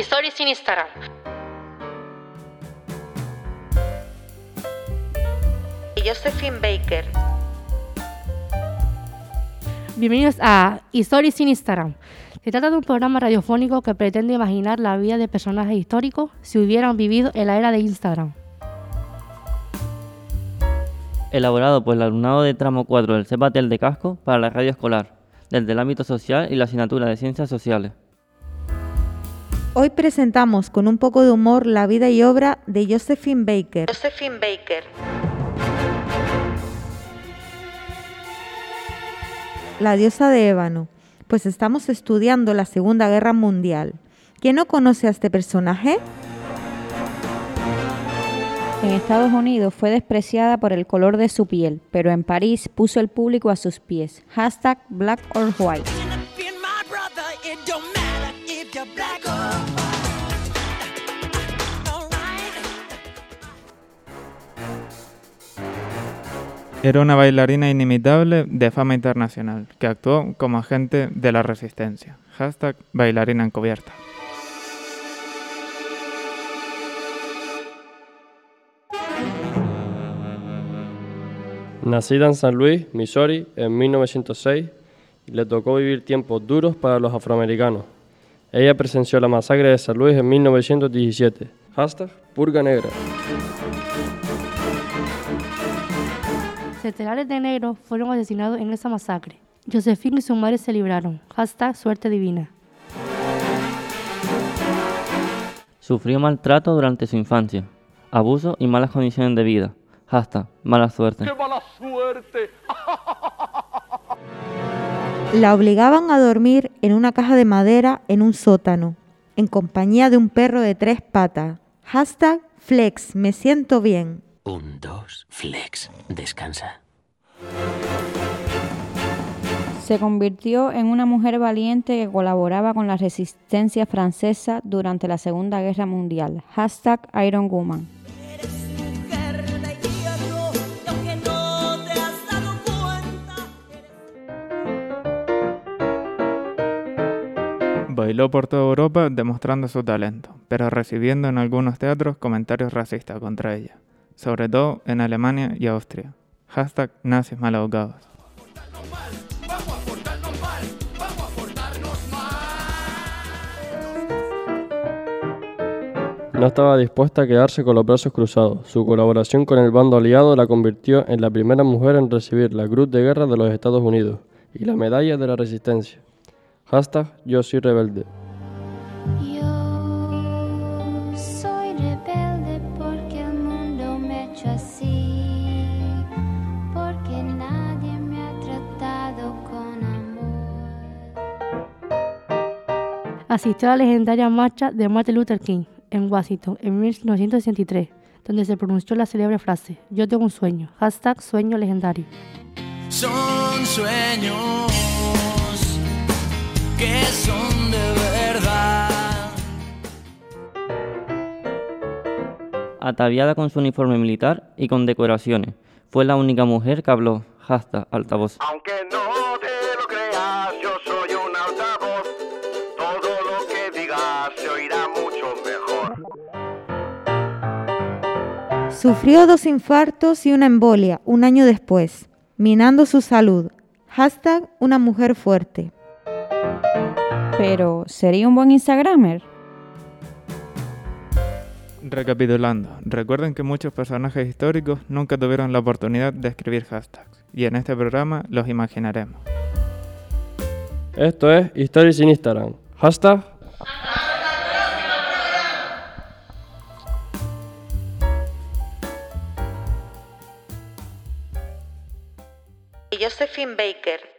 Stories en Instagram. Josephine Baker. Bienvenidos a Stories en Instagram. Se trata de un programa radiofónico que pretende imaginar la vida de personajes históricos si hubieran vivido en la era de Instagram. Elaborado por el alumnado de tramo 4 del CEPATEL de Casco para la radio escolar, desde el ámbito social y la asignatura de Ciencias Sociales. Hoy presentamos con un poco de humor la vida y obra de Josephine Baker. Josephine Baker. La diosa de ébano, pues estamos estudiando la Segunda Guerra Mundial. ¿Quién no conoce a este personaje? En Estados Unidos fue despreciada por el color de su piel, pero en París puso el público a sus pies. Hashtag Black or White. Era una bailarina inimitable de fama internacional, que actuó como agente de la resistencia. Hashtag bailarina encubierta. Nacida en San Luis, Missouri, en 1906, le tocó vivir tiempos duros para los afroamericanos. Ella presenció la masacre de San Luis en 1917. Hashtag Purga Negra. Centenares de negros fueron asesinados en esa masacre. Josefina y su madre se libraron. Hashtag Suerte Divina. Sufrió maltrato durante su infancia, abuso y malas condiciones de vida. Hashtag Mala Suerte. ¡Qué mala suerte! La obligaban a dormir en una caja de madera en un sótano, en compañía de un perro de tres patas. Hashtag Flex, me siento bien. Un, dos, flex, descansa. Se convirtió en una mujer valiente que colaboraba con la resistencia francesa durante la Segunda Guerra Mundial. Hashtag Iron Woman. Bailó por toda Europa demostrando su talento, pero recibiendo en algunos teatros comentarios racistas contra ella, sobre todo en Alemania y Austria. Hashtag nazis mal abogados. No estaba dispuesta a quedarse con los brazos cruzados. Su colaboración con el bando aliado la convirtió en la primera mujer en recibir la Cruz de Guerra de los Estados Unidos y la Medalla de la Resistencia. Hashtag Yo soy rebelde. Yo soy rebelde porque el mundo me ha hecho así, porque nadie me ha tratado con amor. Asistió a la legendaria marcha de Martin Luther King en Washington en 1963, donde se pronunció la célebre frase, yo tengo un sueño, hashtag sueño legendario. Son sueños que son de verdad. Ataviada con su uniforme militar y con decoraciones, fue la única mujer que habló. Hashtag altavoz. Aunque no te lo creas, yo soy un altavoz. Todo lo que digas se oirá mucho mejor. Sufrió dos infartos y una embolia un año después, minando su salud. Hashtag una mujer fuerte. Pero, ¿sería un buen Instagramer? Recapitulando, recuerden que muchos personajes históricos nunca tuvieron la oportunidad de escribir hashtags, y en este programa los imaginaremos. Esto es Stories en Instagram. Hashtag Josephine Baker.